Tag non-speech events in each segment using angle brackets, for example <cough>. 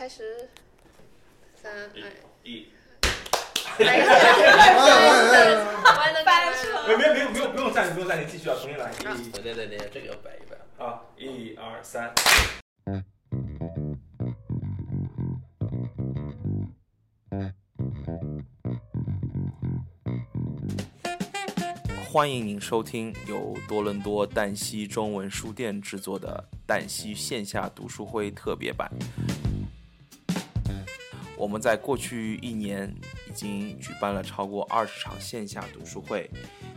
开始，三二一，来，翻翻车没有没有没有没有不用暂停不用暂停，继续啊，重新来。一对对对对，这个要摆一摆。啊，一二三。欢迎您收听由多伦多淡西中文书店制作的淡西线下读书会特别版。我们在过去一年已经举办了超过二十场线下读书会，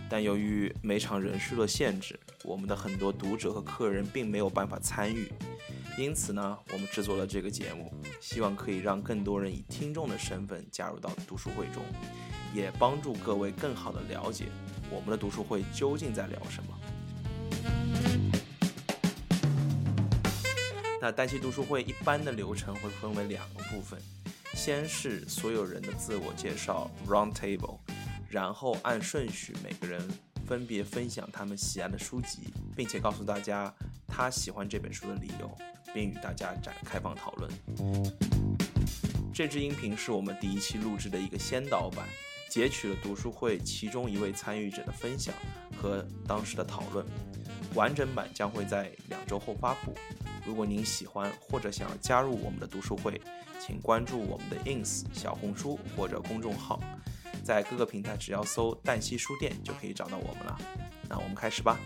但由于每场人数的限制，我们的很多读者和客人并没有办法参与。因此呢，我们制作了这个节目，希望可以让更多人以听众的身份加入到读书会中，也帮助各位更好的了解我们的读书会究竟在聊什么。那单期读书会一般的流程会分为两个部分，先是所有人的自我介绍 （round table），然后按顺序每个人分别分享他们喜爱的书籍，并且告诉大家他喜欢这本书的理由，并与大家展开放讨论。这支音频是我们第一期录制的一个先导版，截取了读书会其中一位参与者的分享和当时的讨论。完整版将会在两周后发布。如果您喜欢或者想要加入我们的读书会，请关注我们的 ins 小红书或者公众号，在各个平台只要搜“淡西书店”就可以找到我们了。那我们开始吧。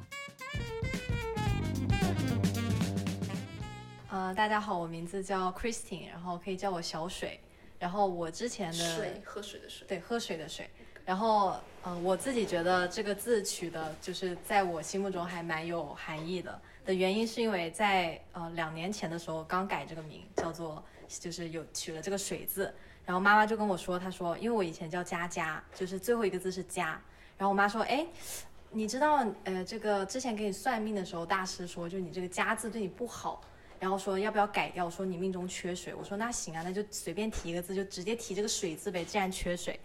呃，大家好，我名字叫 Christine，然后可以叫我小水。然后我之前的水，喝水的水。对喝水的水。然后呃，我自己觉得这个字取的就是在我心目中还蛮有含义的。的原因是因为在呃两年前的时候刚改这个名，叫做就是有取了这个水字。然后妈妈就跟我说，她说因为我以前叫佳佳，就是最后一个字是佳。然后我妈说，哎，你知道呃这个之前给你算命的时候，大师说就你这个佳字对你不好。然后说要不要改掉？说你命中缺水。我说那行啊，那就随便提一个字，就直接提这个水字呗。既然缺水，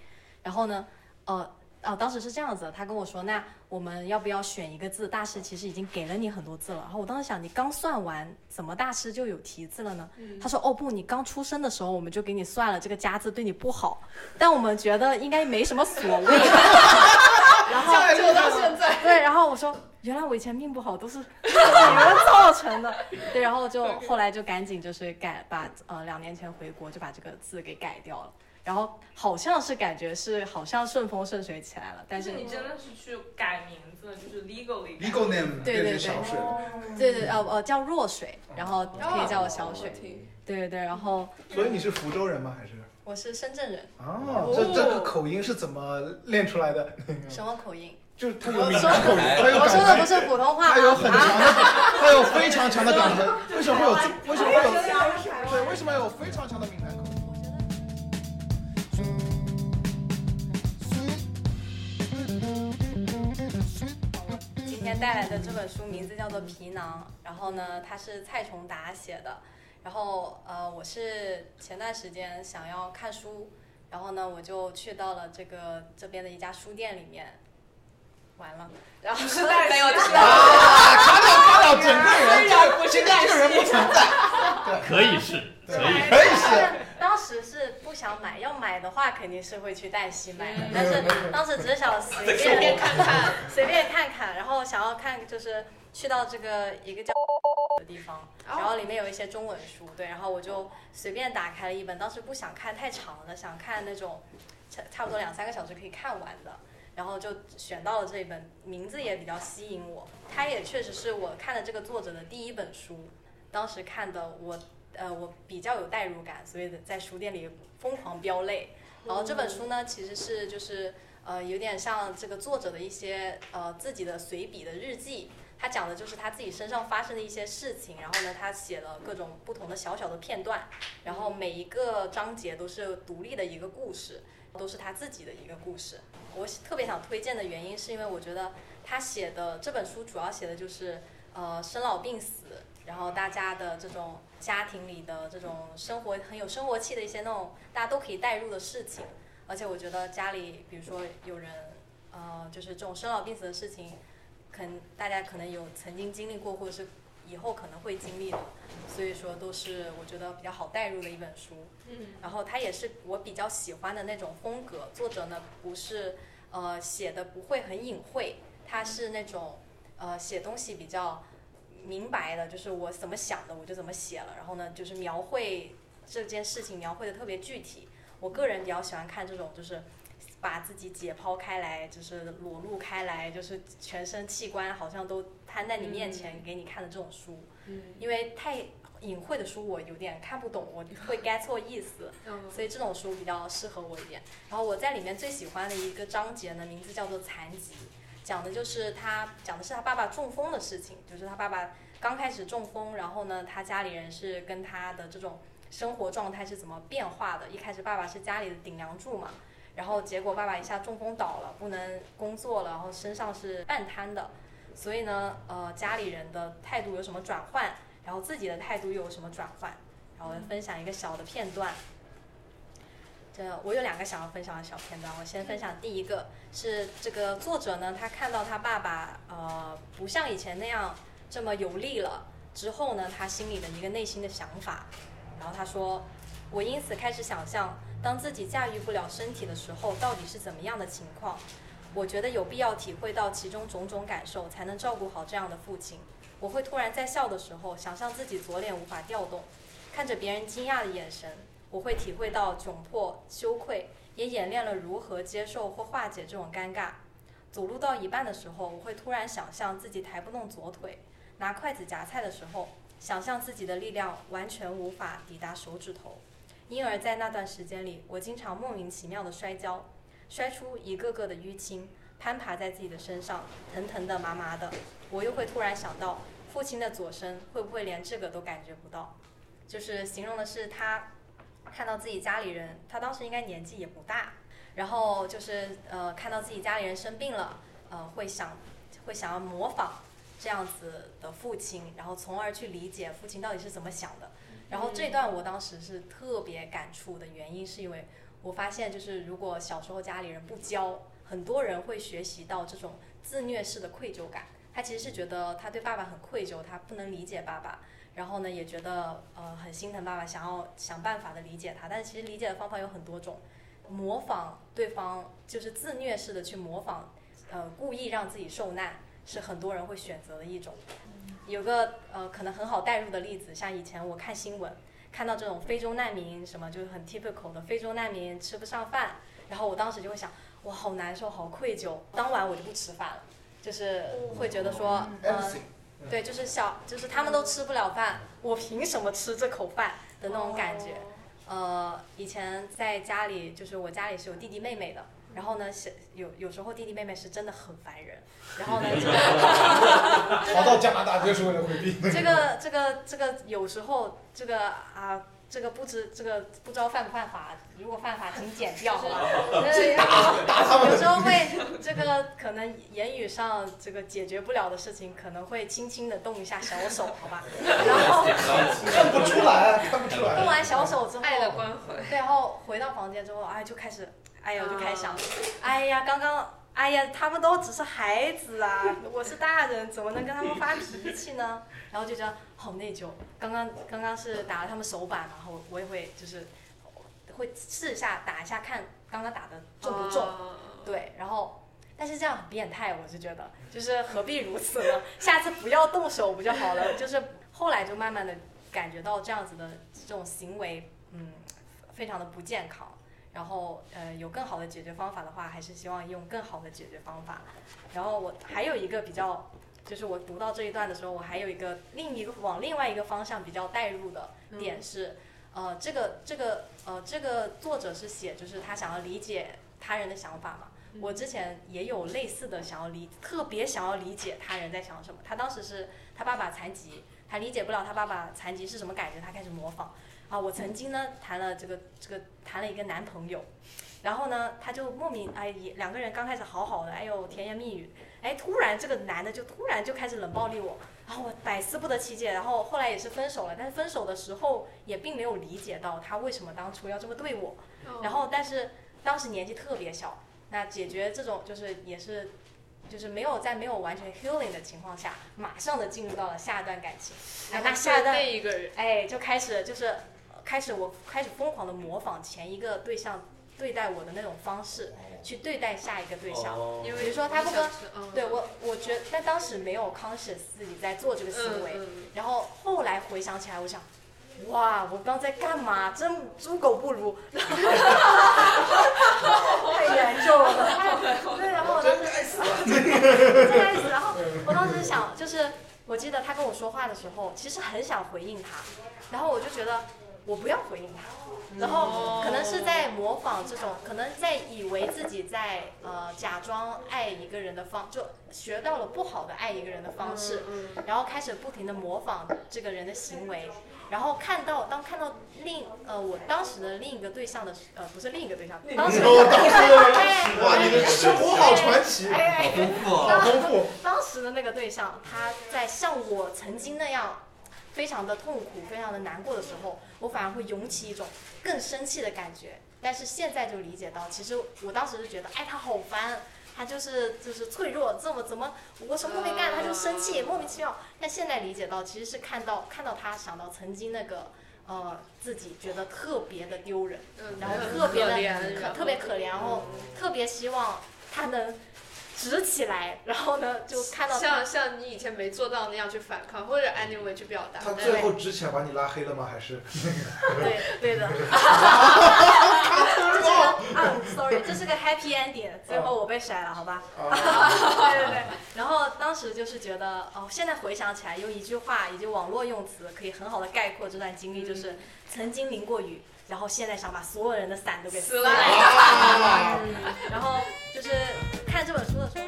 然后呢，呃，哦，当时是这样子，他跟我说，那我们要不要选一个字？大师其实已经给了你很多字了。然后我当时想，你刚算完，怎么大师就有题字了呢？他说，哦不，你刚出生的时候我们就给你算了，这个家字对你不好，<laughs> 但我们觉得应该没什么所谓。<laughs> 然后就到现在。<laughs> 对，然后我说，原来我以前命不好都是你们造成的。对，然后就后来就赶紧就是改，把呃两年前回国就把这个字给改掉了。然后好像是感觉是好像顺风顺水起来了，但是你真的是去改名字，就是 legally legal name 对对对。对对呃呃叫若水，然后可以叫我小水。对对对，然后所以你是福州人吗？还是？我是深圳人，哦，这这个口音是怎么练出来的？什么口音？就是他有闽南口音，他有我说的，不是普通话他有很强啊。的，他有非常强的港台。为什么会有这？为什么会有？对，为什么有非常强的闽南天带来的这本书名字叫做《皮囊》，然后呢，它是蔡崇达写的。然后呃，我是前段时间想要看书，然后呢，我就去到了这个这边的一家书店里面，完了，然后 <laughs> 没有去到。啊，卡掉卡掉，整个人这今天这个人不存在。可以是，可以。可以是。当时是不想买，要买的话肯定是会去黛西买的，但是当时只是想随便随便看看，<laughs> 随便看看，然后想要看就是去到这个一个叫的地方，然后里面有一些中文书，对，然后我就随便打开了一本，当时不想看太长的，想看那种差差不多两三个小时可以看完的，然后就选到了这一本，名字也比较吸引我，它也确实是我看的这个作者的第一本书，当时看的我呃我比较有代入感，所以在书店里疯狂飙泪。然后这本书呢，其实是就是呃有点像这个作者的一些呃自己的随笔的日记，他讲的就是他自己身上发生的一些事情，然后呢他写了各种不同的小小的片段，然后每一个章节都是独立的一个故事，都是他自己的一个故事。我特别想推荐的原因是因为我觉得他写的这本书主要写的就是呃生老病死，然后大家的这种家庭里的这种生活很有生活气的一些那种大家都可以带入的事情，而且我觉得家里比如说有人呃就是这种生老病死的事情，可能大家可能有曾经经历过，或者是以后可能会经历的，所以说都是我觉得比较好带入的一本书。嗯，然后它也是我比较喜欢的那种风格，作者呢不是呃写的不会很隐晦，他是那种呃写东西比较明白的，就是我怎么想的我就怎么写了，然后呢就是描绘这件事情描绘的特别具体。我个人比较喜欢看这种就是把自己解剖开来，就是裸露开来，就是全身器官好像都摊在你面前给你看的这种书，嗯因为太隐晦的书我有点看不懂，我会 <laughs> get 错意思。嗯所以这种书比较适合我一点。然后我在里面最喜欢的一个章节呢，名字叫做《残疾》，讲的就是他讲的是他爸爸中风的事情，就是他爸爸刚开始中风，然后呢，他家里人是跟他的这种生活状态是怎么变化的。一开始爸爸是家里的顶梁柱嘛，然后结果爸爸一下中风倒了，不能工作了，然后身上是半瘫的，所以呢，呃，家里人的态度有什么转换，然后自己的态度又有什么转换，然后分享一个小的片段。这我有两个想要分享的小片段，我先分享第一个是这个作者呢，他看到他爸爸呃不像以前那样这么有力了之后呢，他心里的一个内心的想法，然后他说，我因此开始想象，当自己驾驭不了身体的时候，到底是怎么样的情况。我觉得有必要体会到其中种种感受，才能照顾好这样的父亲。我会突然在笑的时候，想象自己左脸无法调动，看着别人惊讶的眼神，我会体会到窘迫、羞愧，也演练了如何接受或化解这种尴尬。走路到一半的时候，我会突然想象自己抬不动左腿，拿筷子夹菜的时候，想象自己的力量完全无法抵达手指头。因而，在那段时间里，我经常莫名其妙的摔跤，摔出一个个的淤青，攀爬在自己的身上，疼疼的、麻麻的。我又会突然想到，父亲的左身会不会连这个都感觉不到？就是形容的是他看到自己家里人，他当时应该年纪也不大，然后就是呃看到自己家里人生病了，呃会想会想要模仿这样子的父亲，然后从而去理解父亲到底是怎么想的。然后这段我当时是特别感触的原因，是因为我发现就是如果小时候家里人不教，很多人会学习到这种自虐式的愧疚感。他其实是觉得他对爸爸很愧疚，他不能理解爸爸，然后呢也觉得呃很心疼爸爸，想要想办法的理解他。但是其实理解的方法有很多种，模仿对方就是自虐式的去模仿，呃故意让自己受难，是很多人会选择的一种。有个呃可能很好带入的例子，像以前我看新闻，看到这种非洲难民什么就是很 typical 的非洲难民吃不上饭，然后我当时就会想，哇好难受，好愧疚，当晚我就不吃饭了，就是会觉得说，呃对，就是小，就是他们都吃不了饭，我凭什么吃这口饭的那种感觉。呃，以前在家里，就是我家里是有弟弟妹妹的，然后呢，是有有时候弟弟妹妹是真的很烦人，然后呢，<laughs> <laughs> 这个逃到加拿大就是为了回避。这个这个这个有时候这个啊。这个不知这个不知道犯不犯法，如果犯法请剪掉好吧。<laughs> 对有时候会这个可能言语上这个解决不了的事情，可能会轻轻的动一下小手，好吧。<laughs> 然后 <laughs> 看不出来，看不出来。动完小手之后，爱的关怀。对，然后回到房间之后，哎，就开始，哎呀，我就开始想，哎呀，刚刚，哎呀，他们都只是孩子啊，我是大人，怎么能跟他们发脾气呢？<laughs> 然后就觉得好内疚。刚刚刚刚是打了他们手板，然后我也会就是会试一下打一下看刚刚打的重不重，哦对，然后。但是这样很变态，我是觉得，就是何必如此呢？<laughs> 下次不要动手不就好了？就是后来就慢慢的感觉到这样子的这种行为，嗯，非常的不健康。然后呃，有更好的解决方法的话，还是希望用更好的解决方法。然后我还有一个比较，就是我读到这一段的时候，我还有一个另一个往另外一个方向比较带入的点是，呃，这个这个呃这个作者是写就是他想要理解他人的想法嘛。我之前也有类似的想要理，特别想要理解他人在想什么。他当时是他爸爸残疾，他理解不了他爸爸残疾是什么感觉，他开始模仿。啊，我曾经呢谈了这个这个谈了一个男朋友，然后呢他就莫名哎也两个人刚开始好好的，哎呦甜言蜜语，哎突然这个男的就突然就开始冷暴力我，然后我百思不得其解，然后后来也是分手了，但是分手的时候也并没有理解到他为什么当初要这么对我，然后但是当时年纪特别小。那解决这种就是也是就是没有在没有完全 healing 的情况下，马上的进入到了下一段感情。哎，那下一段那一个人，哎，就开始就是呃开始我开始疯狂的模仿前一个对象对待我的那种方式，去对待下一个对象。哦因为比如说他不跟你想是嗯对我，我觉得但当时没有 conscious 自己在做这个行为，嗯然后后来回想起来，我想，哇，我刚在干嘛？真猪狗不如，<laughs> 太严重了。对，然后我当时该死了。真该死。然后我当时想，就是我记得他跟我说话的时候，其实很想回应他，然后我就觉得我不要回应他。然后可能是在模仿这种，可能在以为自己在呃假装爱一个人的方，就学到了不好的爱一个人的方式，然后开始不停的模仿这个人的行为，然后看到当看到另呃我当时的另一个对象的时呃不是另一个对象，当时我当时哎哇，你的生活好传奇，好丰富好哦。丰富。当时的那个对象，他在像我曾经那样非常的痛苦、非常的难过的时候，我反而会涌起一种更生气的感觉。但是现在就理解到，其实我当时是觉得，哎，他好烦，他就是就是脆弱，这么怎么我什么都没干，他就生气，莫名其妙。但现在理解到，其实是看到看到他想到曾经那个呃自己觉得特别的丢人，嗯然后特别的可怜，可特别可怜，然后特别希望他能直起来，然后呢就看到像像你以前没做到那样去反抗，或者 anyway 去表达。他最后之前把你拉黑了吗？还是？<laughs> 对对的，<laughs> 这是个啊，sorry，这是个 happy ending，最后我被甩了，好吧？啊，对对对。然后当时就是觉得，哦，现在回想起来，用一句话以及网络用词可以很好的概括这段经历，就是曾经淋过雨，然后现在想把所有人的伞都给撕撕烂烂。啊嗯，然后就是看这本书的时候。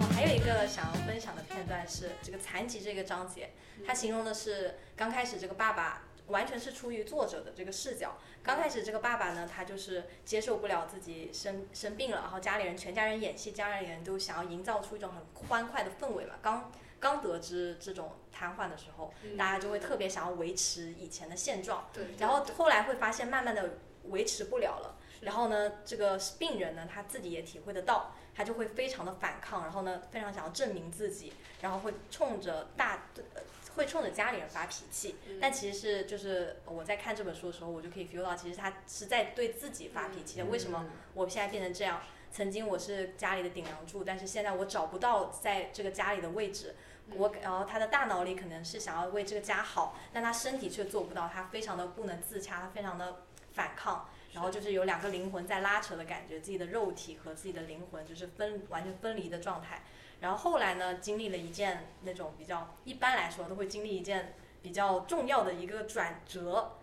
我还有一个想要分享的片段是这个残疾这个章节，它形容的是刚开始这个爸爸完全是出于作者的这个视角。刚开始这个爸爸呢，他就是接受不了自己生生病了，然后家里人全家人演戏，家里人都想要营造出一种很欢快的氛围嘛。刚刚得知这种瘫痪的时候，大家就会特别想要维持以前的现状。对，然后后来会发现慢慢的维持不了了，然后呢，这个病人呢他自己也体会得到，他就会非常的反抗，然后呢非常想要证明自己，然后会冲着大呃会冲着家里人发脾气，但其实是就是我在看这本书的时候，我就可以 feel 到，其实他是在对自己发脾气的。为什么我现在变成这样？曾经我是家里的顶梁柱，但是现在我找不到在这个家里的位置。我然后他的大脑里可能是想要为这个家好，但他身体却做不到，他非常的不能自洽，他非常的反抗，然后就是有两个灵魂在拉扯的感觉，自己的肉体和自己的灵魂就是分完全分离的状态。然后后来呢，经历了一件那种比较一般来说都会经历一件比较重要的一个转折，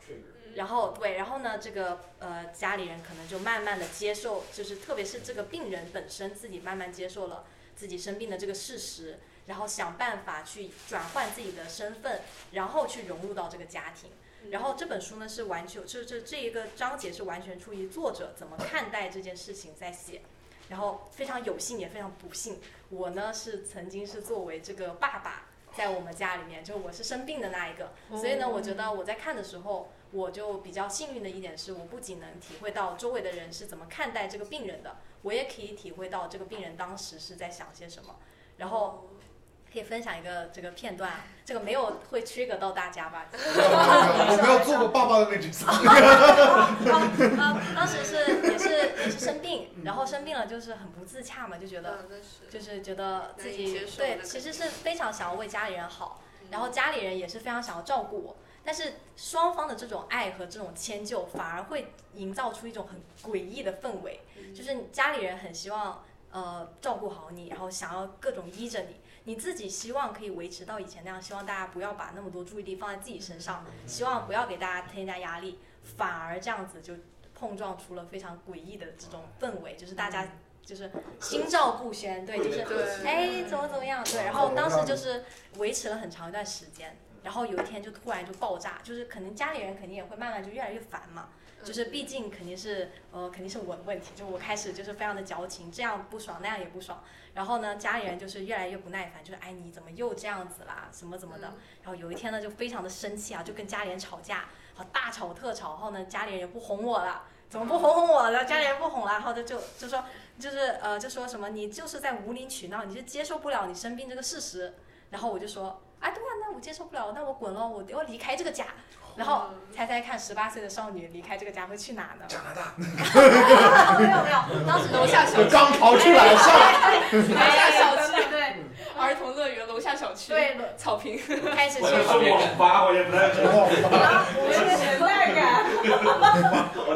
然后对，然后呢，这个呃家里人可能就慢慢的接受，就是特别是这个病人本身自己慢慢接受了自己生病的这个事实，然后想办法去转换自己的身份，然后去融入到这个家庭。然后这本书呢是完全，这这这一个章节是完全出于作者怎么看待这件事情在写。然后非常有幸也非常不幸，我呢是曾经是作为这个爸爸在我们家里面，就我是生病的那一个，所以呢，我觉得我在看的时候，我就比较幸运的一点是，我不仅能体会到周围的人是怎么看待这个病人的，我也可以体会到这个病人当时是在想些什么，然后。可以分享一个这个片段，这个没有会 trigger 到大家吧？<laughs> 我没有做过爸爸的那角色。啊，<laughs> 当时是也是也是生病，然后生病了就是很不自洽嘛，就觉得就是觉得自己对，其实是非常想要为家里人好，然后家里人也是非常想要照顾我，但是双方的这种爱和这种迁就，反而会营造出一种很诡异的氛围，就是你家里人很希望呃照顾好你，然后想要各种依着你。你自己希望可以维持到以前那样，希望大家不要把那么多注意力放在自己身上，希望不要给大家添加压力，反而这样子就碰撞出了非常诡异的这种氛围，就是大家就是心照不宣，对，就是对。哎怎么怎么样，对，然后当时就是维持了很长一段时间，然后有一天就突然就爆炸，就是可能家里人肯定也会慢慢就越来越烦嘛，就是毕竟肯定是呃肯定是我的问题，就我开始就是非常的矫情，这样不爽那样也不爽，然后呢家里人就是越来越不耐烦，就是哎你怎么又这样子啦，什么怎么的，然后有一天呢就非常的生气啊，就跟家里人吵架，好大吵特吵，然后呢家里人也不哄我了。怎么不哄哄我？了家里人不哄了，然后就就就说就是呃就说什么你就是在无理取闹，你是接受不了你生病这个事实。然后我就说，哎对啊，那我接受不了，那我滚了，我要离开这个家。然后猜猜看，十八岁的少女离开这个家会去哪呢？加拿大，没有没有，当时楼下小区，刚逃出来，上楼下小区，对儿童乐园楼下小区，对，草坪，开始去我是网吧，我也不太知道。我们的年代感，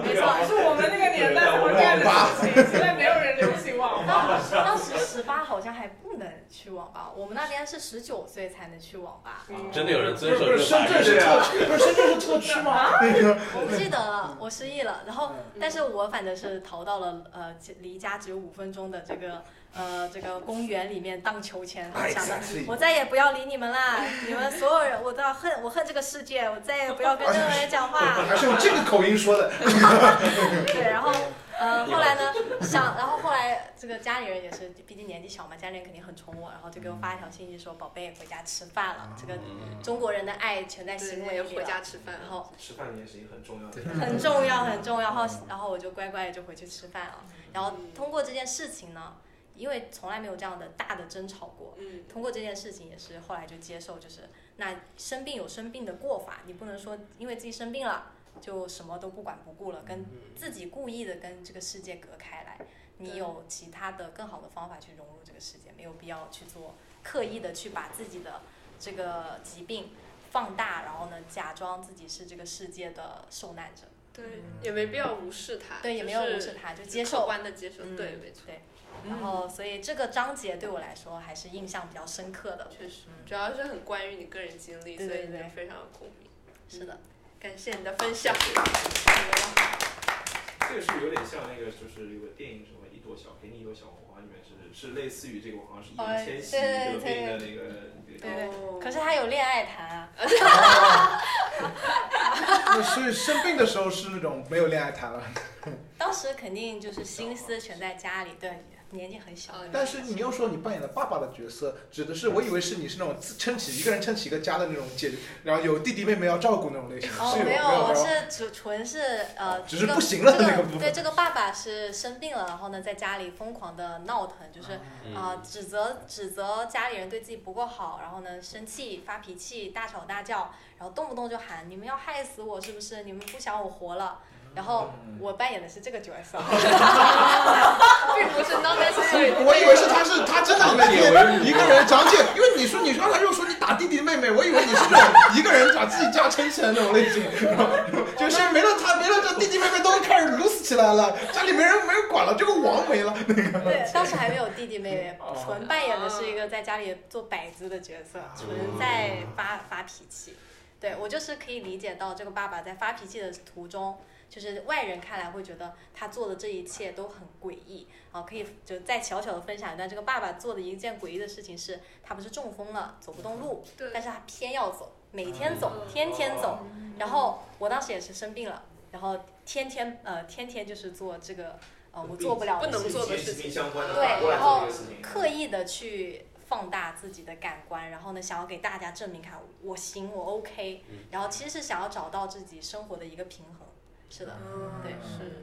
没错，是我们那个年代会干的事情，现在没有人流行网吧。当当时十八好像还不能去网吧，我们那边是十九岁才能去网吧。真的有人遵守这是深圳个法律是特区，不是深圳是特区吗？那个 <laughs> 我不记得了，我失忆了。然后，但是我反正是逃到了呃离家只有五分钟的这个呃这个公园里面荡秋千，想着我再也不要理你们啦，你们所有人我都要恨，<laughs> 我恨这个世界，我再也不要跟 <laughs> 任何人讲话。还是用这个口音说的。对，然后呃，<laughs> 后来呢，<laughs> 想，然后后来这个家里人也是，毕竟年纪小嘛，家里人肯定很宠我，然后就给我发一条信息说，宝贝，回家吃饭了。这个中国人的爱全在行为，里了。回家吃饭然。后吃饭这件事情很重要的。很重要，很重要。然后，然后我就乖乖的就回去吃饭了。然后通过这件事情呢，因为从来没有这样的大的争吵过，嗯，通过这件事情也是后来就接受，就是那生病有生病的过法，你不能说因为自己生病了就什么都不管不顾了，跟自己故意的跟这个世界隔开来。你有其他的更好的方法去融入这个世界，没有必要去做刻意的去把自己的这个疾病放大，然后呢假装自己是这个世界的受难者。对，也没必要无视它。对，也没有无视它，就接客受。观的接受。嗯对，没错，对，然后所以这个章节对我来说还是印象比较深刻的。确实，主要是很关于你个人经历，所以你就非常有共鸣。是的，感谢你的分享。这个是有点像那个，就是有个电影什么《一朵小给你一朵小红花》里面是是类似于这个，好像是哦易烊千玺对对得病的那个那个。对对哦可是他有恋爱谈啊。所以生病的时候是那种没有恋爱谈了。<laughs> 当时肯定就是心思全在家里，对，年纪很小。但是你又说你扮演了爸爸的角色，指的是我以为是你是那种自撑起一个人撑起一个家的那种姐，然后有弟弟妹妹要照顾那种类型。哦，没有，我是纯纯是呃，只是这个不行了这那个部分对，这个爸爸是生病了，然后呢，在家里疯狂的闹腾，就是嗯啊、指责指责家里人对自己不够好，然后呢，生气发脾气，大吵大叫，然后动不动就喊你们要害死我是不是？你们不想我活了？然后我扮演的是这个角色，<laughs> 并不是 not necessary 我以为是他是他真的每天一个人讲解，因为你说你刚才又说你打弟弟妹妹，我以为你是那种一个人把自己家撑起来那种类型，就是没了他没了这弟弟妹妹都开始 loose 起来了，家里没人没人管了，这个王没了那个。对，当时还没有弟弟妹妹哦，纯扮演的是一个在家里做摆子的角色，纯在发发脾气。对我就是可以理解到这个爸爸在发脾气的途中，就是外人看来会觉得他做的这一切都很诡异啊，可以就再小小的分享一段，这个爸爸做的一件诡异的事情是，他不是中风了，走不动路，对但是他偏要走，每天走，天天走。然后我当时也是生病了，然后天天呃天天就是做这个呃我做不了的不能事情做的事情相关的对然后。刻意的去放大自己的感官，然后呢，想要给大家证明看我行，我 OK，然后其实是想要找到自己生活的一个平衡。是的，对是。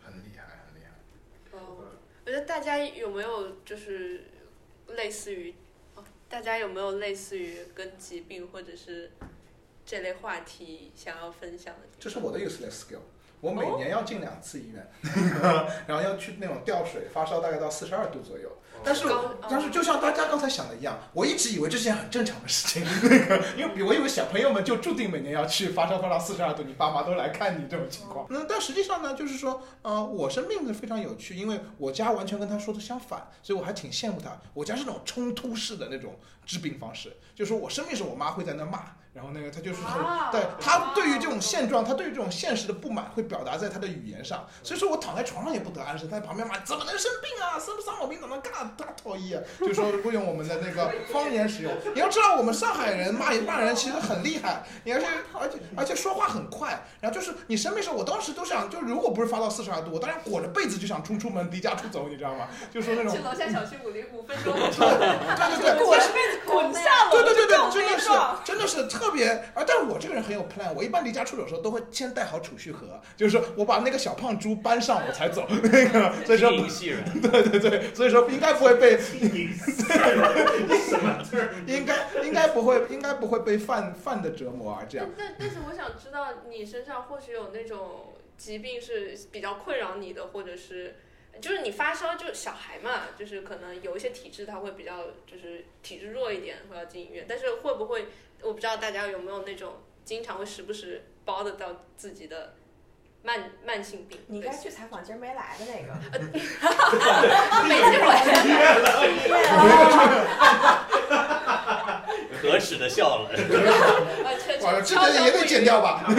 很厉害，很厉害。哦，我觉得大家有没有就是类似于，哦，大家有没有类似于跟疾病或者是这类话题想要分享的？这是我的 useless skill。我每年要进两次医院，<laughs> 然后要去那种吊水，发烧大概到四十二度左右。但是高但是就像大家刚才想的一样，我一直以为这是件很正常的事情，那个因为我以为小朋友们就注定每年要去发烧发到四十二度，你爸妈都来看你这种情况。嗯，但实际上呢，就是说，呃，我生病的非常有趣，因为我家完全跟他说的相反，所以我还挺羡慕他。我家是那种冲突式的那种治病方式，就是说我生病时我妈会在那骂，然后那个他就是对他对于这种现状，他对于这种现实的不满会表达在他的语言上，所以说我躺在床上也不得安生，他在旁边骂怎么能生病啊，生伤毛病怎么干大讨厌，<laughs> 就说会用我们的那个方言使用。你要知道我们上海人骂骂人其实很厉害，你而且而且而且说话很快，然后就是你生病时候，我当时都想，就如果不是发到四十二度，我当然裹着被子就想冲出门离家出走，你知道吗？<laughs> 就说那种。去楼下小区五零五分钟，对对对，<laughs> 裹着被子滚下楼，对对对对，真的是真的是特特别啊！但是我这个人很有 plan，我一般离家出走的时候都会先带好储蓄盒，就是说我把那个小胖猪搬上我才走，那个所以说 <laughs> 对对对，所以说应该不会被经营 <laughs> 什么字？应该应该不会应该不会被饭饭的折磨啊这样但。但但是我想知道你身上或许有那种疾病是比较困扰你的，或者是就是你发烧，就是小孩嘛，就是可能有一些体质他会比较就是体质弱一点，会要进医院。但是会不会我不知道大家有没有那种经常会时不时包得到自己的慢慢性病？你该去采访今儿没来的那个，没机会。可耻的笑了。<laughs> 这个也得剪掉吧？<laughs>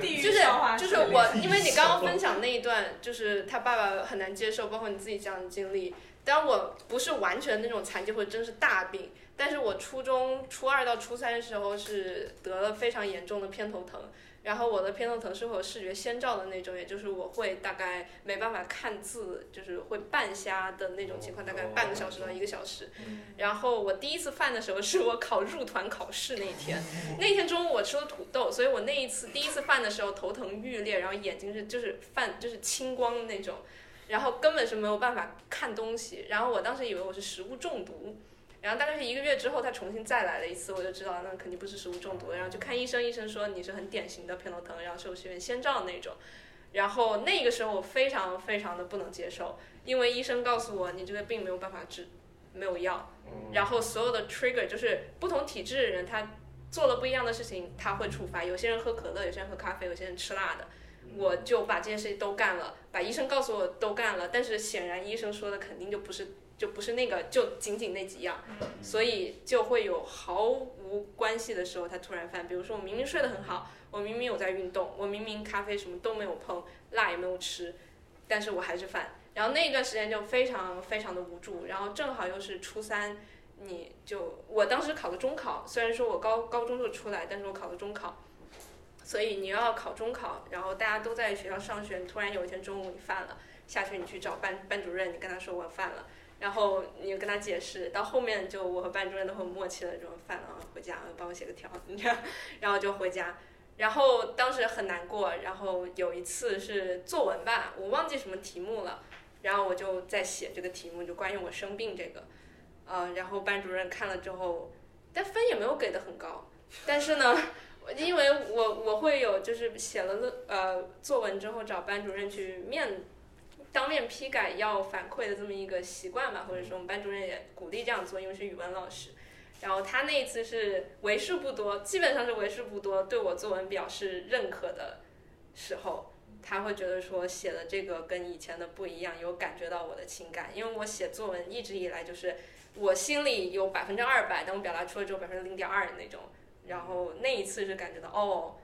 地狱就是就是我，因为你刚刚分享那一段，就是他爸爸很难接受，包括你自己这样的经历。但我不是完全那种残疾或者真是大病，但是我初中初二到初三的时候是得了非常严重的偏头疼，然后我的偏头疼是会有视觉先兆的那种，也就是我会大概没办法看字，就是会半瞎的那种情况，大概半个小时到一个小时。然后我第一次犯的时候是我考入团考试那一天，那天中午我吃了土豆，所以我那一次第一次犯的时候头疼欲裂，然后眼睛是就是泛就是青光的那种，然后根本是没有办法看东西，然后我当时以为我是食物中毒。然后大概是一个月之后，他重新再来了一次，我就知道那肯定不是食物中毒，然后就看医生，医生说你是很典型的偏头疼，然后是有血缘先兆的那种。然后那个时候我非常非常的不能接受，因为医生告诉我你这个病没有办法治，没有药。然后所有的 trigger 就是不同体质的人，他做了不一样的事情，他会触发。有些人喝可乐，有些人喝咖啡，有些人吃辣的。我就把这件事情都干了，把医生告诉我都干了，但是显然医生说的肯定就不是，就不是那个，就仅仅那几样，所以就会有毫无关系的时候，他突然犯。比如说我明明睡得很好，我明明有在运动，我明明咖啡什么都没有碰，辣也没有吃，但是我还是犯。然后那一段时间就非常非常的无助，然后正好又是初三，你就我当时考的中考，虽然说我高高中就出来，但是我考的中考，所以你要考中考，然后大家都在学校上学，突然有一天中午你犯了，下去你去找班班主任，你跟他说我犯了，然后你跟他解释，到后面就我和班主任都很默契了，就犯了回家，帮我写个条，你这样，然后就回家。然后当时很难过，然后有一次是作文吧，我忘记什么题目了，然后我就在写这个题目，就关于我生病这个，呃，然后班主任看了之后，但分也没有给的很高，但是呢，因为我我会有就是写了呃作文之后找班主任去面当面批改要反馈的这么一个习惯吧，或者说我们班主任也鼓励这样做，因为是语文老师。然后他那一次是为数不多，基本上是为数不多对我作文表示认可的时候，他会觉得说写的这个跟以前的不一样，有感觉到我的情感，因为我写作文一直以来就是我心里有百分之二百，但我表达出来只有百分之零点二的那种。然后那一次是感觉到哦，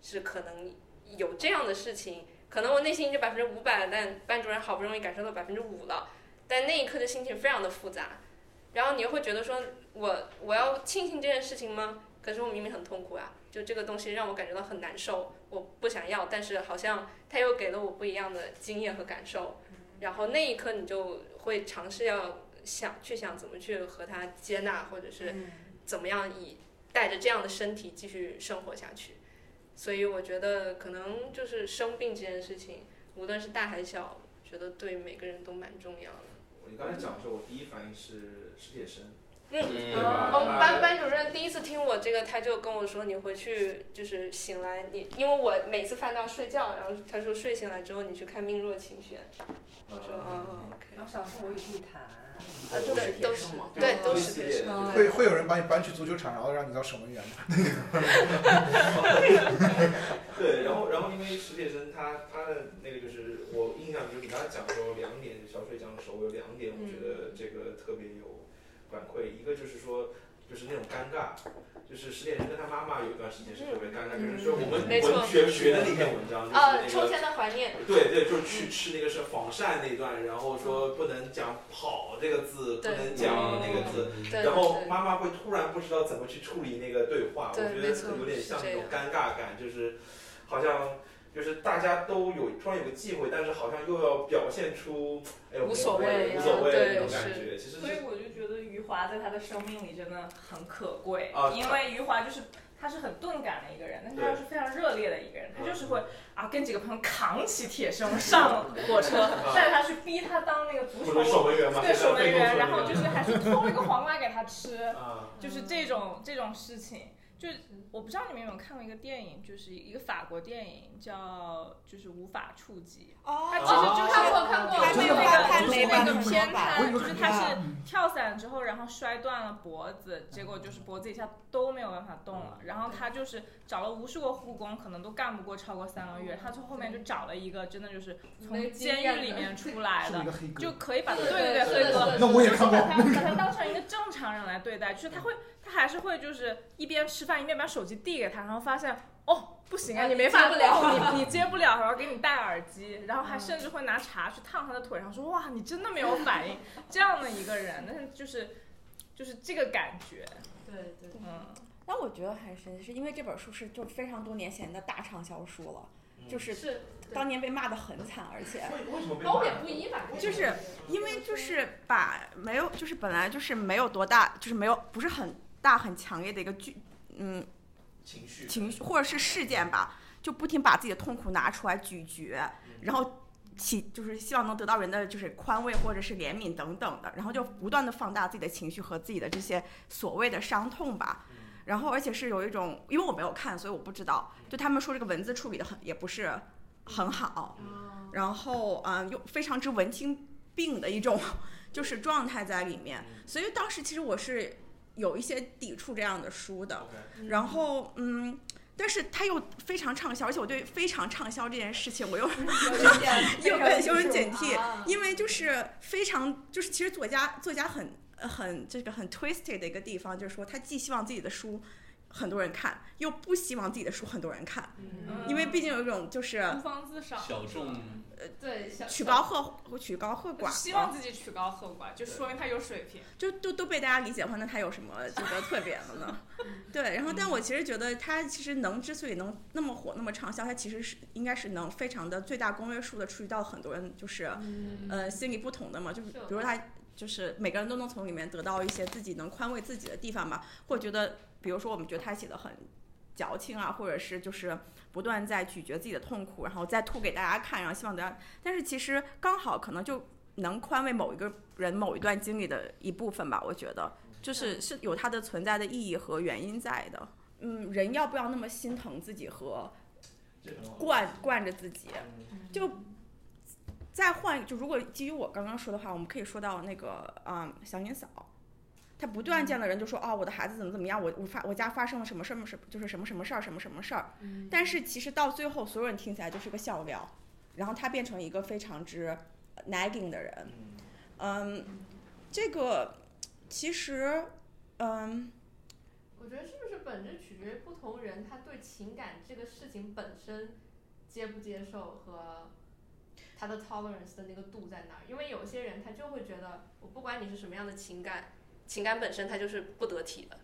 是可能有这样的事情，可能我内心就百分之五百，但班主任好不容易感受到百分之五了，但那一刻的心情非常的复杂。然后你又会觉得说，我我要庆幸这件事情吗？可是我明明很痛苦啊，就这个东西让我感觉到很难受，我不想要，但是好像它又给了我不一样的经验和感受。然后那一刻你就会尝试要想去想怎么去和它接纳，或者是怎么样以带着这样的身体继续生活下去。所以我觉得可能就是生病这件事情，无论是大还小，觉得对每个人都蛮重要的。你刚才讲的时候，我第一反应是史铁生，嗯？我们班班主任第一次听我这个，他就跟我说：“你回去就是醒来，你因为我每次犯到睡觉，然后他说睡醒来之后你去看《命若琴弦》。”我说：“哦，OK。然后小树我与地坛，啊，对，都是吗？对，都是会会有人把你搬去足球场，然后让你到守门员吗？<laughs> 对，然后然后因为史铁生他他的那个就是我印象就是你刚才讲的时候两点，小水讲的时候有两点，我觉得这个特别有反馈，一个就是说就是那种尴尬。就是史铁生跟他妈妈有一段时间是特别尴尬，就是说我们文学学的那篇文章，就是啊，那个秋天的怀念，对对，就是去吃那个是仿膳那一段，然后说不能讲跑这个字，不能讲那个字，然后妈妈会突然不知道怎么去处理那个对话，我觉得有点像那种尴尬感，就是好像就是大家都有突然有个忌讳，但是好像又要表现出哎呦无所谓无所谓对那种感是觉，其实所以我就觉得余华在他的生命里真的很可贵，啊因为余华就是他是很钝感的一个人，但是他又是非常热烈的一个人，他就是会啊跟几个朋友扛起铁胸上火车，带他去逼他当那个足球守门员嘛，对守门员，然后就是还是偷了个黄瓜给他吃，啊，就是这种这种事情。就我不知道你们有没有看过一个电影，就是一个法国电影叫就是无法触及。哦它其实就是看过看过就是还有那个看就是那个偏瘫，就是他是跳伞之后，然后摔断了脖子，结果就是脖子以下都没有办法动了。然后他就是找了无数个护工，可能都干不过超过三个月。他从后面就找了一个真的就是从监狱里面出来的？就可以把对对对对黑哥，那我也看过把他把他当成一个正常人来对待，就是他会，他还是会就是一边吃饭一边把手机递给他，然后发现哦不行啊，你没法接不了，你 <laughs> 你接不了，然后给你戴耳机，然后还甚至会拿茶去烫他的腿，然后说哇你真的没有反应，这样的一个人，但是就是就是这个感觉，对对，嗯，但我觉得很神奇，是因为这本书是就非常多年前的大畅销书了，就是是当年被骂得很惨，而且褒贬不一吧，就是因为就是把没有就是本来就是没有多大，就是没有不是很大很强烈的一个剧，嗯情绪情绪或者是事件吧，就不停把自己的痛苦拿出来咀嚼，然后起就是希望能得到人的就是宽慰或者是怜悯等等的，然后就不断的放大自己的情绪和自己的这些所谓的伤痛吧。然后而且是有一种，因为我没有看，所以我不知道。就他们说这个文字处理的很也不是很好，然后嗯又非常之文青病的一种 <laughs> 就是状态在里面，所以当时其实我是有一些抵触这样的书的。然后嗯，但是他又非常畅销，而且我对非常畅销这件事情，我又 <laughs> 又很有点警惕，因为就是非常就是其实作家作家很呃很这个很 twisted 的一个地方，就是说他既希望自己的书很多人看，又不希望自己的书很多人看，嗯。因为毕竟有一种就是孤芳自赏，小众。呃对小曲高和曲高和寡。希望，自己曲高和寡，就说明他有水平。就都都被大家理解的话，那他有什么这个特别的呢？<laughs> 对，然后但我其实觉得他其实能之所以能那么火那么畅销，他其实是应该是能非常的最大公约数的触及到很多人，就是呃心理不同的嘛，就是。比如他就是每个人都能从里面得到一些自己能宽慰自己的地方吧，或者觉得比如说我们觉得他写的很矫情啊，或者是就是不断在咀嚼自己的痛苦，然后再吐给大家看，然后希望大家，但是其实刚好可能就能宽慰某一个人某一段经历的一部分吧，我觉得就是是有它的存在的意义和原因在的。嗯，人要不要那么心疼自己和惯惯着自己？嗯就再换，就如果基于我刚刚说的话，我们可以说到那个啊，祥林嫂，她不断见的人就说哦，我的孩子怎么怎么样，我我发我家发生了什么什么什么，就是什么什么事儿，什么什么事儿。但是其实到最后，所有人听起来就是个笑料，然后他变成一个非常之 nagging 的人。嗯，这个其实，嗯，我觉得是不是本质取决于不同人他对情感这个事情本身接不接受和他的 tolerance 的那个度在哪儿？因为有些人他就会觉得，我不管你是什么样的情感，情感本身它就是不得体的。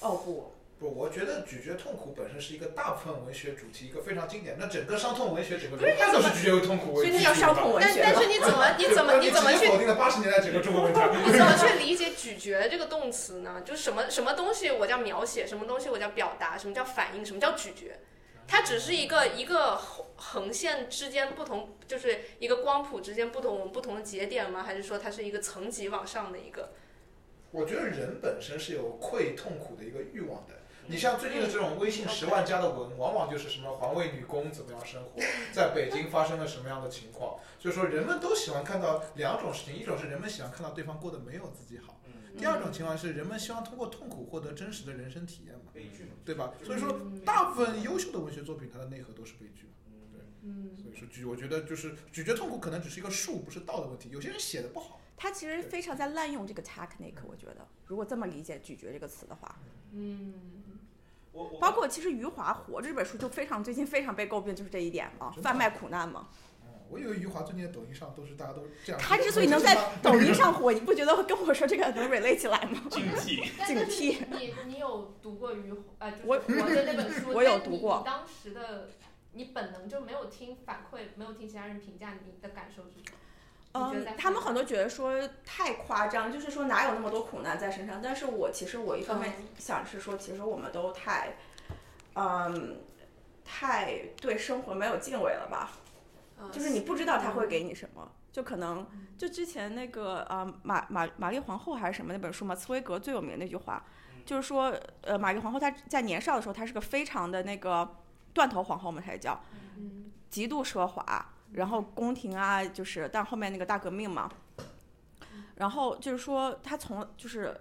哦不，不，我觉得咀嚼痛苦本身是一个大部分文学主题，一个非常经典。那整个伤痛文学整个流派都是咀嚼痛苦为所以基础的。它叫伤痛文但学嘛。但是你怎么 <laughs> 你怎么你怎么去直接否定了八十年代整个中国文学？<laughs> 你怎么去理解咀嚼这个动词呢？就是什么什么东西我叫描写，什么东西我叫表达，什么叫反应，什么叫咀嚼？它只是一个一个横横线之间不同，就是一个光谱之间不同我们不同的节点吗？还是说它是一个层级往上的一个？我觉得人本身是有愧痛苦的一个欲望的。你像最近的这种微信十万加的文，往往就是什么环卫女工怎么样生活，<laughs> 在北京发生了什么样的情况。所以说，人们都喜欢看到两种事情，一种是人们喜欢看到对方过得没有自己好，第二种情况是人们希望通过痛苦获得真实的人生体验嘛，悲剧嘛，对吧？所以说，大部分优秀的文学作品，它的内核都是悲剧嘛。对，所以说咀，我觉得就是咀嚼痛苦可能只是一个术，不是道的问题。有些人写的不好，他其实非常在滥用这个 technique，我觉得，如果这么理解“咀嚼”这个词的话，嗯，我我包括其实余华《活着》这本书就非常最近非常被诟病，就是这一点嘛，贩卖苦难嘛。哦我以为余华最近在抖音上都是大家都这样。他之所以能在抖音上火，你不觉得跟我说这个能 relate 起来吗？<laughs> 警惕。<laughs> 警惕你你有读过余呃，就是我活着那本书？<laughs> 我有读过你当时的你本能就没有听反馈，没有听其他人评价，你的感受是什么？嗯，他们很多觉得说太夸张，就是说哪有那么多苦难在身上。但是我其实我一方面嗯想是说，其实我们都太，嗯，太对生活没有敬畏了吧？啊就是你不知道他会给你什么，就可能就之前那个呃玛玛玛丽皇后还是什么那本书嘛，茨威格最有名的那句话，就是说呃玛丽皇后她在年少的时候，她是个非常的那个断头皇后嘛，才叫，极度奢华，然后宫廷啊，就是但后面那个大革命嘛，然后就是说他从就是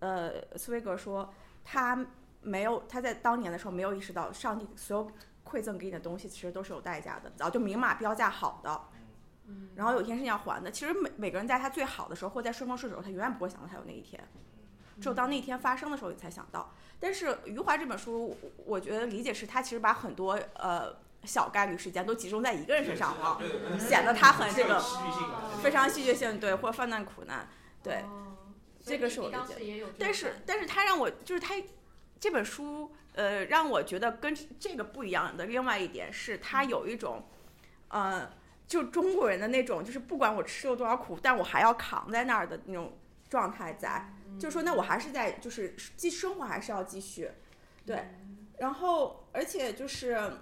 呃斯威格说他没有他在当年的时候没有意识到上帝所有馈赠给你的东西其实都是有代价的，早就明码标价好的。然后有一天是要还的。其实每每个人在他最好的时候，或在顺风顺水的时候，他永远不会想到他有那一天，只有当那一天发生的时候，你才想到。但是《余华》这本书，我我觉得理解是他其实把很多呃小概率事件都集中在一个人身上哈，显得他很这个非常戏剧性，对，或者犯难苦难，对。哦。这个是我理解但是但是他让我就是他这本书呃让我觉得跟这个不一样的另外一点是，他有一种呃就中国人的那种就是不管我吃了多少苦，但我还要扛在那儿的那种状态在，就说那我还是在就是继生活还是要继续，对，然后而且就是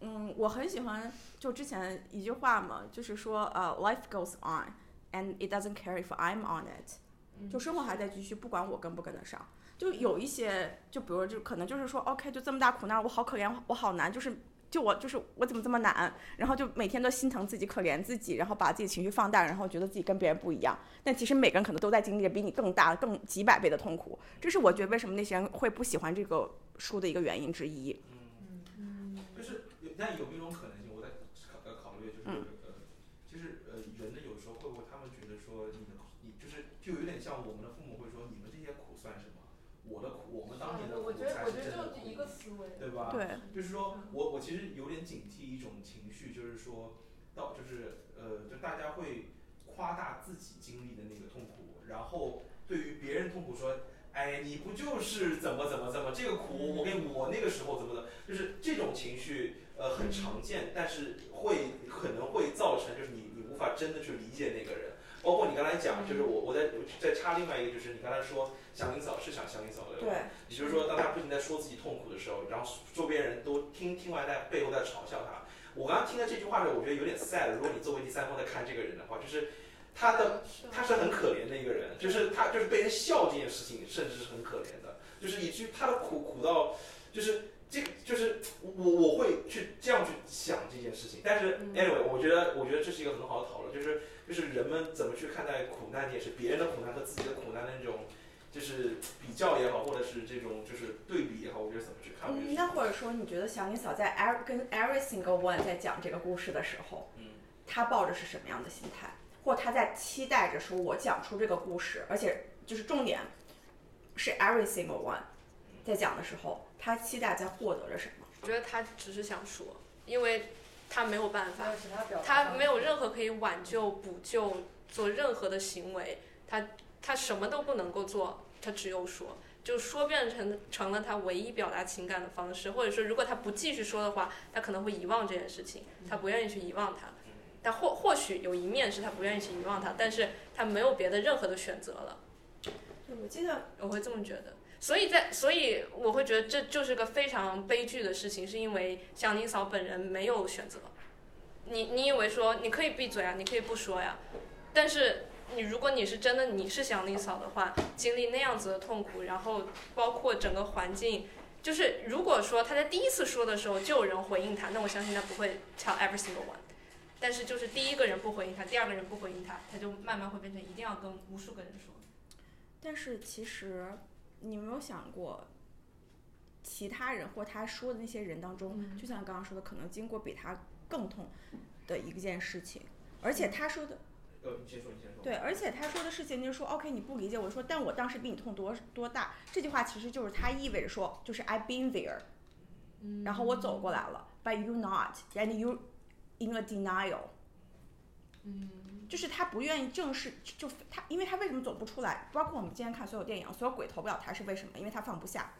嗯我很喜欢就之前一句话嘛，就是说呃 life goes on and it doesn't care if I'm on it。就生活还在继续，不管我跟不跟得上。就有一些，就比如就可能就是说，OK，就这么大苦难，我好可怜，我好难，就是就我就是我怎么这么难，然后就每天都心疼自己，可怜自己，然后把自己情绪放大，然后觉得自己跟别人不一样。但其实每个人可能都在经历着比你更大、更几百倍的痛苦。这是我觉得为什么那些人会不喜欢这个书的一个原因之一。但有没有一种可能性？我在考呃考虑，就是、嗯呃，就是呃，人呢有时候会不会他们觉得说你的你就是就有点像我们的父母会说你们这些苦算什么？我的苦，我们当年的苦才是真的苦，就是一个思维，对吧？对，就是说我我其实有点警惕一种情绪，就是说到就是呃，就大家会夸大自己经历的那个痛苦，然后对于别人痛苦说，哎，你不就是怎么怎么怎么这个苦，我给我那个时候怎么的，就是这种情绪呃很常见，但是会可能会造成就是你你无法真的去理解那个人。包括你刚才讲，就是我我在我再插另外一个，就是你刚才说祥林嫂是想祥林嫂的，对，也就是说，当他不停在说自己痛苦的时候，然后周边人都听听完在背后在嘲笑他。我刚刚听到这句话的时候，我觉得有点 sad。如果你作为第三方在看这个人的话，就是他的他是很可怜的一个人，就是他就是被人笑这件事情，甚至是很可怜的，就是以至于他的苦苦到就是。这就是我我会去这样去想这件事情，但是 anyway，我觉得我觉得这是一个很好的讨论，就是就是人们怎么去看待苦难这件事，别人的苦难和自己的苦难的那种就是比较也好，或者是这种就是对比也好，我觉得怎么去看？嗯，那或者说，你觉得祥林嫂在 every 跟 every single one 在讲这个故事的时候，嗯。他抱着是什么样的心态，或他在期待着说，我讲出这个故事，而且就是重点是 every single one 在讲的时候，他期待在获得着什么？我觉得他只是想说，因为他没有办法他没有任何可以挽救、补救、做任何的行为，他他什么都不能够做，他只有说，就说变成成了他唯一表达情感的方式，或者说如果他不继续说的话，他可能会遗忘这件事情，他不愿意去遗忘他。但或或许有一面是他不愿意去遗忘他，但是他没有别的任何的选择了。对，我记得我会这么觉得。所以在，所以我会觉得这就是个非常悲剧的事情，是因为祥林嫂本人没有选择。你你以为说你可以闭嘴啊，你可以不说呀，但是你如果你是真的你是祥林嫂的话，经历那样子的痛苦，然后包括整个环境，就是如果说他在第一次说的时候就有人回应他，那我相信他不会 tell every single one。但是就是第一个人不回应他，第二个人不回应他，他就慢慢会变成一定要跟无数个人说。但是其实你有没有想过，其他人或他说的那些人当中，就像刚刚说的，可能经过比他更痛的一件事情，而且他说的。呃，你先说，你先说。对，而且他说的事情就是说，OK，你不理解我说，但我当时比你痛多多大？这句话其实就是他意味着说，就是 I've been there，、然后我走过来了，but you not，and you in a denial。就是他不愿意正视，就他，因为他为什么走不出来？包括我们今天看所有电影，所有鬼投不了他是为什么？因为他放不下，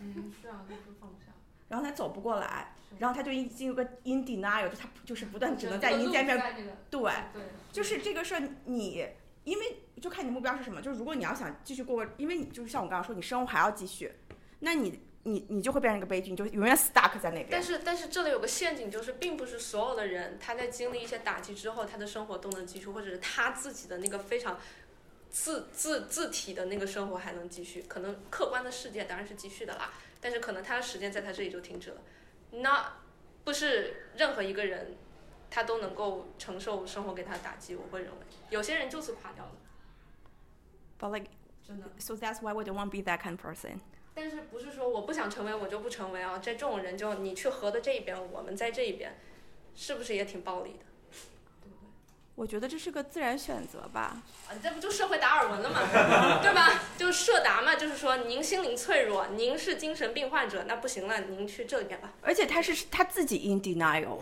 嗯，是啊，就是放不下。然后他走不过来，然后他就进进入个 in denial，就他就是不断只能在阴间面对，对，就是这个事儿，你因为就看你目标是什么。就是如果你要想继续过，因为你就是像我刚刚说，你生活还要继续，那你你你就会变成一个悲剧，你就永远 stuck 在那边。但是但是这里有个陷阱，就是并不是所有的人他在经历一些打击之后，他的生活都能继续，或者是他自己的那个非常自自自体的那个生活还能继续。可能客观的世界当然是继续的啦，但是可能他的时间在他这里就停止了。那不是任何一个人他都能够承受生活给他的打击，我会认为有些人就此垮掉了。But like, <laughs> 真的。so that's why we don't want to be that kind of person. 但是不是说我不想成为我就不成为啊？在这种人就你去河的这一边，我们在这一边，是不是也挺暴力的？对不对？我觉得这是个自然选择吧。啊，这不就社会达尔文了嘛，<laughs> 对吧？就是社达嘛，就是说您心灵脆弱，您是精神病患者，那不行了，您去这边吧。而且他是他自己 in denial。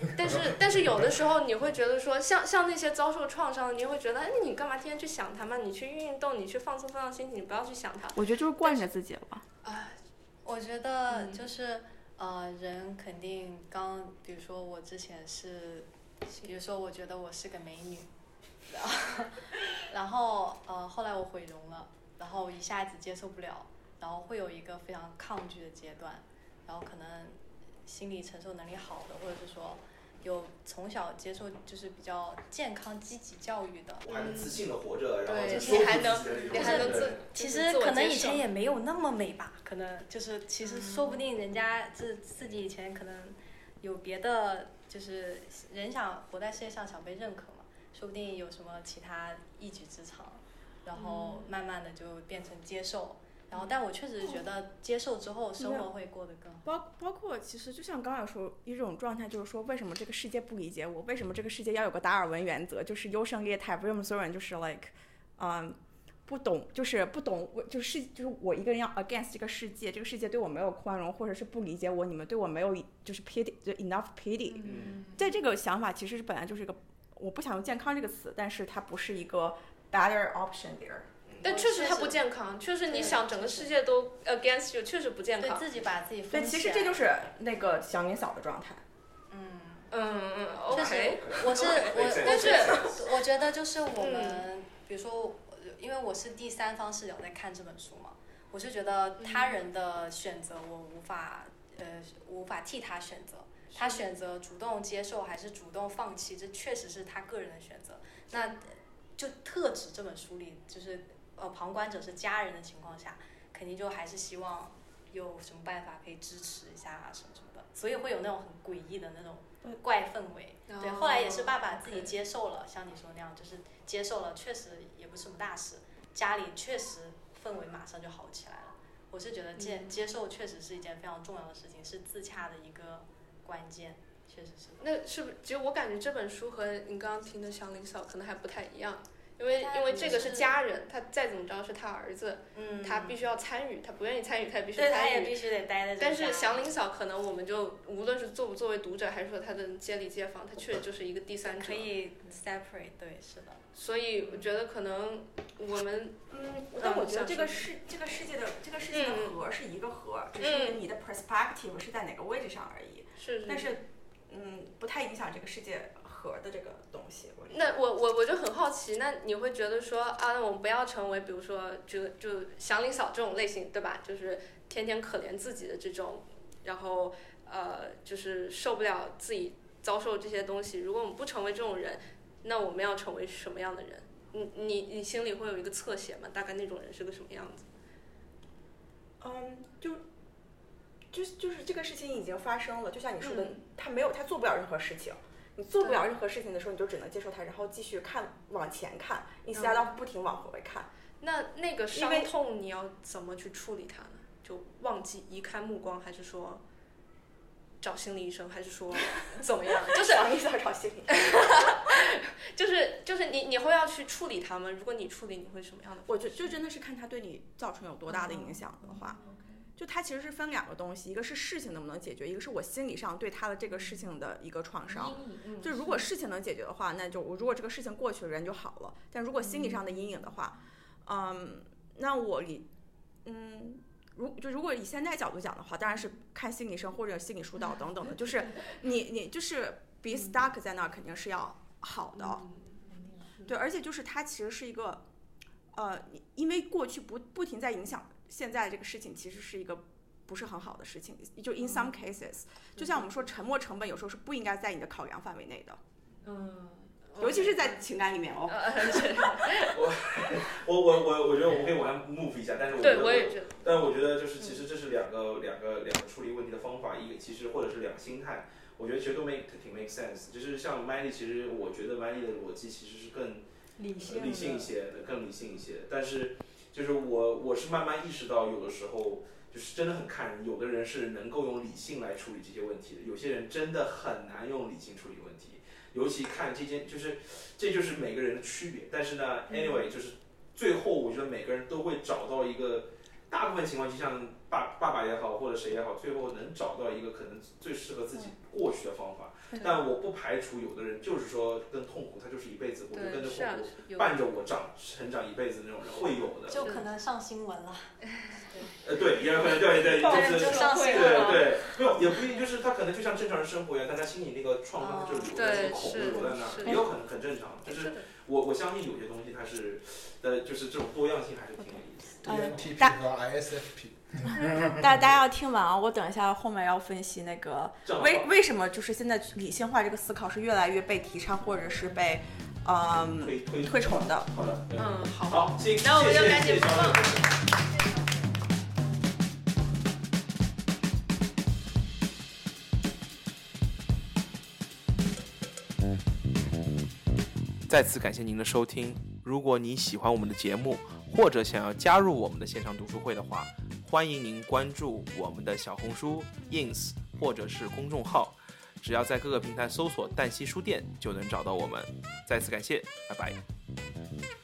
<laughs> 但是但是有的时候你会觉得说，像像那些遭受创伤的，你会觉得，哎，你干嘛天天去想他嘛？你去运动，你去放松放松心情，你不要去想他。我觉得就是惯着自己了。啊我觉得嗯就是、呃，人肯定刚，比如说我之前是，比如说我觉得我是个美女，然后然后呃后来我毁容了，然后一下子接受不了，然后会有一个非常抗拒的阶段，然后可能心理承受能力好的，或者是说有从小接受就是比较健康积极教育的，我还能自信的活着，然后对再说服你还能你还能自其实可能以前也没有那么美吧，可能就是其实说不定人家自自己以前可能有别的，就是人想活在世界上想被认可嘛，说不定有什么其他一技之长，然后慢慢的就变成接受，然后但我确实觉得接受之后生活会过得更好。包包括其实就像刚才说一种状态，就是说为什么这个世界不理解我？为什么这个世界要有个达尔文原则，就是优胜劣汰？为什么所有人就是 like，嗯，不懂，就是不懂，我就是就是我一个人要 against 这个世界，这个世界对我没有宽容，或者是不理解我，你们对我没有就是 pity，就 enough pity。嗯在这个想法其实本来就是一个，我不想用健康这个词，但是它不是一个 better option there。但确实它不健康，确实你想整个世界都 against you，确实不健康。对自己把自己对，封起来。其实这就是那个祥林嫂的状态。嗯。嗯嗯确实，OK，我是我但是 <laughs> 我觉得就是我嗯们，比如说，因为我是第三方视角在看这本书嘛，我是觉得他人的选择我无法，呃，无法替他选择，他选择主动接受还是主动放弃，这确实是他个人的选择。那就特指这本书里，就是呃，旁观者是家人的情况下，肯定就还是希望有什么办法可以支持一下啊，什么什么的，所以会有那种很诡异的那种怪氛围。对，后来也是爸爸自己接受了，像你说那样，就是接受了，确实也不是什么大事，家里确实氛围马上就好起来了。我是觉得接接受确实是一件非常重要的事情，是自洽的一个关键，确实是。那是不是？其实我感觉这本书和你刚刚听的《祥林嫂》可能还不太一样，因为因为这个是家人，他再怎么着是他儿子，嗯，他必须要参与，他不愿意参与，他也必须对，他参与。也必须得待在这个但是祥林嫂可能我们就无论是作不作为读者，还是说他的街里街坊，他确实就是一个第三者可。以 separate，对，是的。所以我觉得可能我们嗯，但我觉得这个世这个世界的这个世界的嗯核是一个核，只是你的 perspective 是在哪个位置上而已。是是但是，嗯，不太影响这个世界核的这个东西。我那我我我就很好奇，那你会觉得说啊，那我们不要成为比如说就就祥林嫂这种类型，对吧？就是天天可怜自己的这种，然后呃，就是受不了自己遭受这些东西。如果我们不成为这种人，那我们要成为什么样的人？你你你心里会有一个侧写吗？大概那种人是个什么样子？嗯，就就就是这个事情已经发生了，就像你说的，嗯他没有他做不了任何事情。你做不了任何事情的时候，你就只能接受它，然后继续看往前看，instead of 不停往回看。那那个伤因为痛你要怎么去处理它呢？就忘记移开目光，还是说找心理医生，还是说怎么样？就是想一想找心理。<laughs> 就是就是你你会要去处理它吗？如果你处理，你会什么样的？我觉得就真的是看它对你造成有多大的影响的话，就它其实是分两个东西，一个是事情能不能解决，一个是我心理上对他的这个事情的一个创伤。就如果事情能解决的话，那就我如果这个事情过去了，人就好了。但如果心理上的阴影的话，嗯，那我理，嗯，如就如果以现在角度讲的话，当然是看心理医生或者心理疏导等等的，就是 <laughs> 你你就是 be stuck 在那儿肯定是要好的。对，而且就是它其实是一个，呃，你因为过去不不停在影响现在这个事情其实是一个不是很好的事情，就 in some cases，就像我们说沉没成本有时候是不应该在你的考量范围内的，嗯，尤其是在情感里面哦。<laughs> 我 <laughs> 我我我觉得我们可以往下 move 一下，但是我觉对，得我也觉得，但我觉得就是其实这是两个两个两个处理问题的方法，一个其实或者是两个心态，我觉得其实都 make 挺 make sense。就是像 Miley，其实我觉得 Miley 的逻辑其实是更理性理性一些的，更理性一些。但是就是我我是慢慢意识到，有的时候就是真的很看人，有的人是能够用理性来处理这些问题的，有些人真的很难用理性处理问题。尤其看这件，就是这就是每个人的区别。但是呢，anyway，就是最后我觉得每个人都会找到一个，大部分情况就像爸爸爸也好，或者谁也好，最后能找到一个可能最适合自己过去的方法。但我不排除有的人就是说跟痛苦，他就是一辈子，我就跟着痛苦，伴着我长成长一辈子那种人会有的。就可能上新闻了。呃，对，也有可能对对，<laughs> 就是就上新闻了。对对，没有也不一定，就是他可能就像正常人生活一样，但他心里那个创伤就留在，那个恐是留在那儿，也有可能很正常。就是我我相信有些东西它是，呃，就是这种多样性还是挺有意思的。ENTP 大和 ISFP，<laughs> 大大家要听完啊，我等一下后面要分析那个为为什么就是现在理性化这个思考是越来越被提倡，或者是被嗯推推推崇的。好的，嗯，好，好，那我们就赶紧谢小放。再次感谢您的收听。如果你喜欢我们的节目，或者想要加入我们的线上读书会的话，欢迎您关注我们的小红书、ins 或者是公众号，只要在各个平台搜索“淡溪书店”就能找到我们。再次感谢，拜拜。